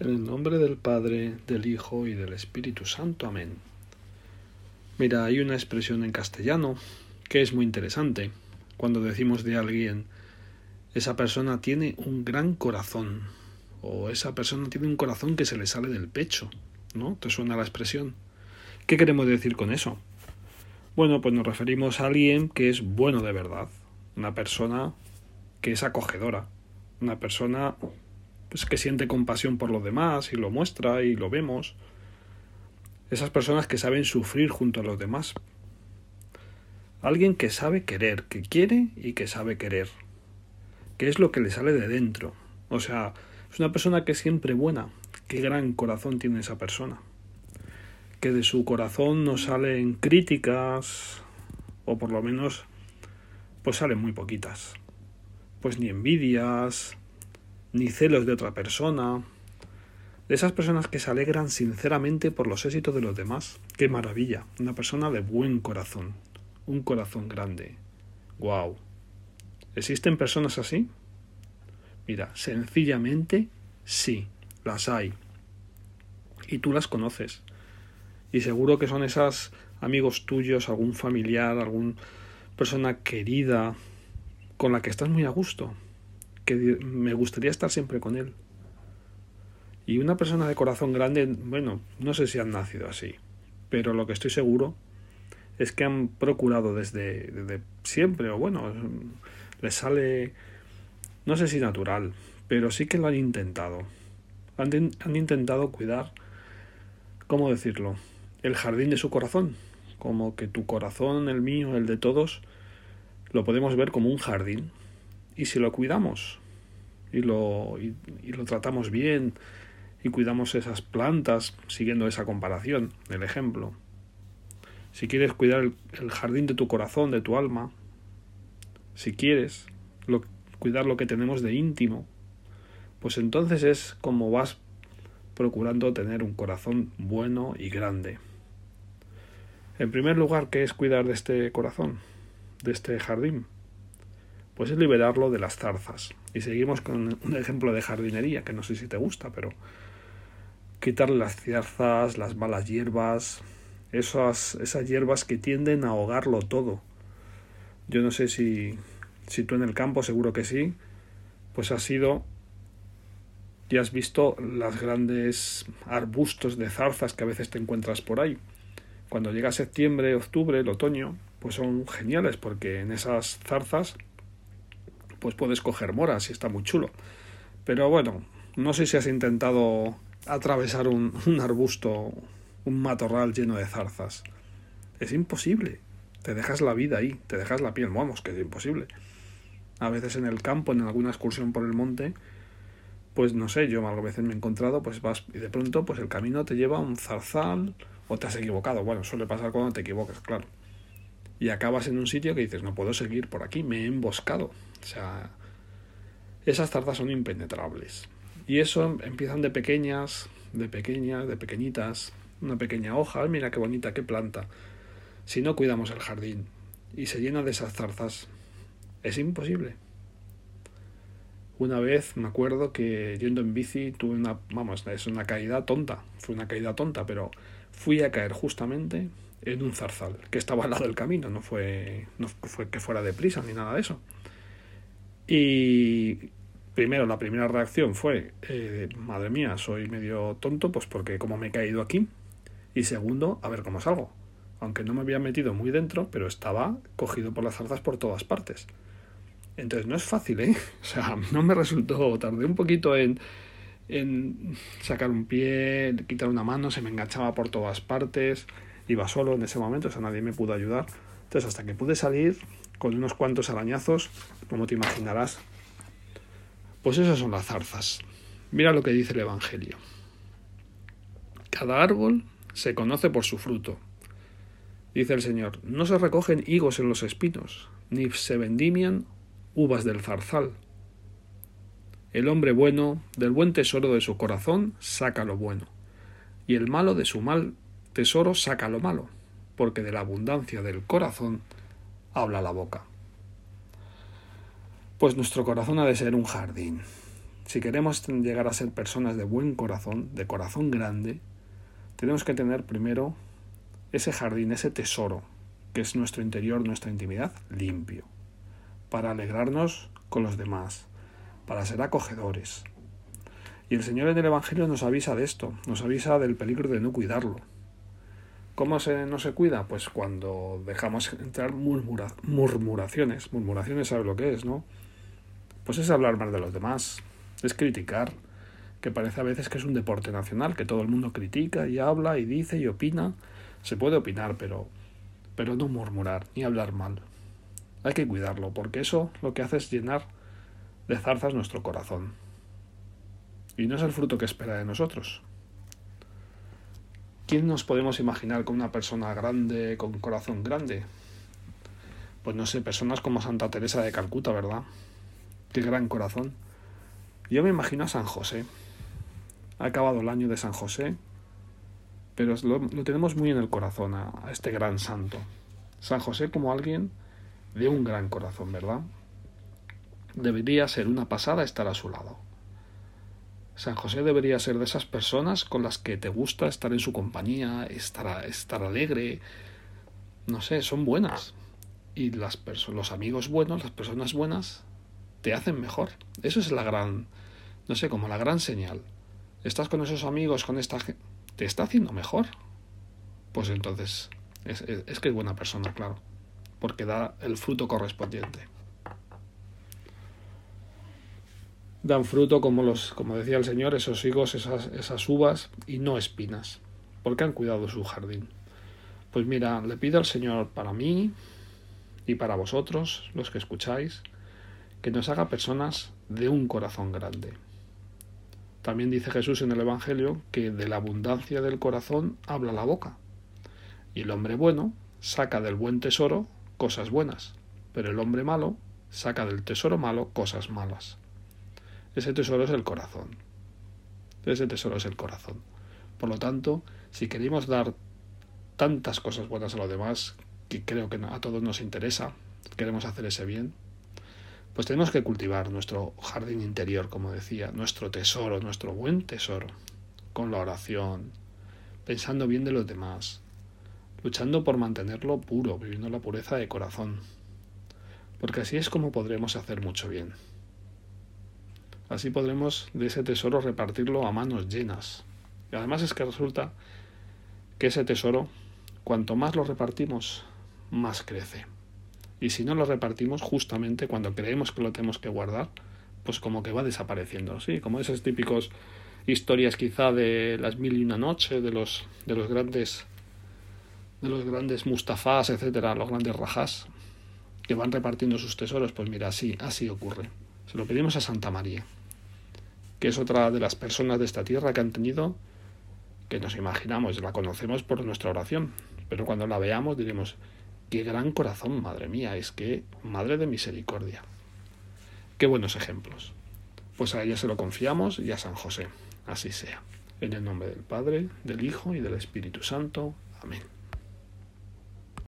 En el nombre del Padre, del Hijo y del Espíritu Santo. Amén. Mira, hay una expresión en castellano que es muy interesante. Cuando decimos de alguien, esa persona tiene un gran corazón, o esa persona tiene un corazón que se le sale del pecho, ¿no? ¿Te suena la expresión? ¿Qué queremos decir con eso? Bueno, pues nos referimos a alguien que es bueno de verdad, una persona que es acogedora, una persona pues que siente compasión por los demás y lo muestra y lo vemos. Esas personas que saben sufrir junto a los demás. Alguien que sabe querer, que quiere y que sabe querer. Que es lo que le sale de dentro. O sea, es una persona que es siempre buena. Qué gran corazón tiene esa persona. Que de su corazón no salen críticas, o por lo menos, pues salen muy poquitas. Pues ni envidias, ni celos de otra persona, de esas personas que se alegran sinceramente por los éxitos de los demás. ¡Qué maravilla! Una persona de buen corazón, un corazón grande. ¡Guau! ¿Existen personas así? Mira, sencillamente sí, las hay. Y tú las conoces. Y seguro que son esas amigos tuyos, algún familiar, alguna persona querida con la que estás muy a gusto, que me gustaría estar siempre con él. Y una persona de corazón grande, bueno, no sé si han nacido así, pero lo que estoy seguro es que han procurado desde, desde siempre, o bueno, les sale, no sé si natural, pero sí que lo han intentado. Han, han intentado cuidar, ¿cómo decirlo? El jardín de su corazón, como que tu corazón, el mío, el de todos, lo podemos ver como un jardín y si lo cuidamos y lo, y, lo tratamos bien y cuidamos esas plantas siguiendo esa comparación, el ejemplo, si quieres cuidar el, jardín de tu corazón, de tu alma, si quieres cuidar lo que tenemos de íntimo, pues entonces es como vas procurando tener un corazón bueno y grande. En primer lugar, ¿qué es cuidar de este corazón, de este jardín? Pues es liberarlo de las zarzas. Y seguimos con un ejemplo de jardinería, que no sé si te gusta, pero quitarle las zarzas, las malas hierbas, esas, esas hierbas que tienden a ahogarlo todo. Yo no sé si, si tú en el campo, seguro que sí, pues has sido y has visto las grandes arbustos de zarzas que a veces te encuentras por ahí. Cuando llega septiembre, octubre, el otoño, pues son geniales porque en esas zarzas pues puedes coger moras y está muy chulo. Pero bueno, no sé si has intentado atravesar un, arbusto, un matorral lleno de zarzas. Es imposible. Te dejas la vida ahí, te dejas la piel, vamos, que es imposible. A veces en el campo, en alguna excursión por el monte, pues no sé, yo a veces me he encontrado, pues vas y de pronto pues el camino te lleva a un zarzal o te has equivocado. Bueno, suele pasar cuando te equivocas, claro. Y acabas en un sitio que dices, no puedo seguir por aquí, me he emboscado. O sea, esas zarzas son impenetrables. Y eso empiezan de pequeñas, de pequeñas, de pequeñitas, una pequeña hoja, mira qué bonita, qué planta. Si no cuidamos el jardín y se llena de esas zarzas, es imposible. Una vez me acuerdo que yendo en bici tuve una, vamos, es una caída tonta, fue una caída tonta, pero fui a caer justamente en un zarzal que estaba al lado del camino, no fue, no fue que fuera deprisa ni nada de eso. Y primero, la primera reacción fue, eh, madre mía, soy medio tonto, pues porque como me he caído aquí. Y segundo, a ver cómo salgo. Aunque no me había metido muy dentro, pero estaba cogido por las zarzas por todas partes. Entonces no es fácil, ¿eh? O sea, no me resultó, tardé un poquito en, en sacar un pie, quitar una mano, se me enganchaba por todas partes, iba solo en ese momento, o sea, nadie me pudo ayudar. Entonces hasta que pude salir, con unos cuantos arañazos, como te imaginarás. Pues esas son las zarzas. Mira lo que dice el Evangelio. Cada árbol se conoce por su fruto. Dice el Señor, no se recogen higos en los espinos, ni se vendimian uvas del zarzal. El hombre bueno, del buen tesoro de su corazón, saca lo bueno, y el malo de su mal tesoro saca lo malo, porque de la abundancia del corazón habla la boca. Pues nuestro corazón ha de ser un jardín, si queremos llegar a ser personas de buen corazón, de corazón grande, tenemos que tener primero ese jardín, ese tesoro, que es nuestro interior, nuestra intimidad, limpio, para alegrarnos con los demás, para ser acogedores. Y el Señor en el Evangelio nos avisa de esto, nos avisa del peligro de no cuidarlo. ¿Cómo se, no se cuida? Pues cuando dejamos entrar murmuraciones. Murmuraciones, ¿sabes lo que es, no? Pues es hablar mal de los demás, es criticar, que parece a veces que es un deporte nacional, que todo el mundo critica y habla y dice y opina. Se puede opinar, pero, pero no murmurar ni hablar mal. Hay que cuidarlo, porque eso lo que hace es llenar de zarzas nuestro corazón. Y no es el fruto que espera de nosotros. ¿Quién nos podemos imaginar con una persona grande, con corazón grande? Pues no sé, personas como Santa Teresa de Calcuta, ¿verdad? Qué gran corazón. Yo me imagino a San José. Ha acabado el año de San José, pero lo, tenemos muy en el corazón a este gran santo. San José como alguien de un gran corazón, ¿verdad? Debería ser una pasada estar a su lado. San José debería ser de esas personas con las que te gusta estar en su compañía, estar, estar alegre. No sé, son buenas. Y las los amigos buenos, las personas buenas, te hacen mejor. Eso es la gran, no sé, como la gran señal. Estás con esos amigos, con esta gente, te está haciendo mejor. Pues entonces, es, es que es buena persona, claro, porque da el fruto correspondiente. Dan fruto como los, como decía el Señor, esos higos, esas, esas uvas y no espinas, porque han cuidado su jardín. Pues mira, le pido al Señor para mí y para vosotros, los que escucháis, que nos haga personas de un corazón grande. También dice Jesús en el Evangelio que de la abundancia del corazón habla la boca. Y el hombre bueno saca del buen tesoro cosas buenas, pero el hombre malo saca del tesoro malo cosas malas. Ese tesoro es el corazón. Ese tesoro es el corazón. Por lo tanto, si queremos dar tantas cosas buenas a los demás, que creo que a todos nos interesa, queremos hacer ese bien, pues tenemos que cultivar nuestro jardín interior, como decía, nuestro tesoro, nuestro buen tesoro, con la oración, pensando bien de los demás, luchando por mantenerlo puro, viviendo la pureza de corazón, porque así es como podremos hacer mucho bien. Así podremos de ese tesoro repartirlo a manos llenas. Y además es que resulta que ese tesoro, cuanto más lo repartimos, más crece. Y si no lo repartimos justamente cuando creemos que lo tenemos que guardar, pues como que va desapareciendo, ¿sí? Como esas típicos historias quizá de las mil y una noches, de los, de los grandes de los grandes Mustafás, etcétera, los grandes Rajas, que van repartiendo sus tesoros, pues mira, así, así ocurre. Se lo pedimos a Santa María, que es otra de las personas de esta tierra que han tenido, que nos imaginamos, la conocemos por nuestra oración, pero cuando la veamos diremos, Qué gran corazón, madre mía, es que, madre de misericordia. Qué buenos ejemplos. Pues a ella se lo confiamos y a San José. Así sea. En el nombre del Padre, del Hijo y del Espíritu Santo. Amén.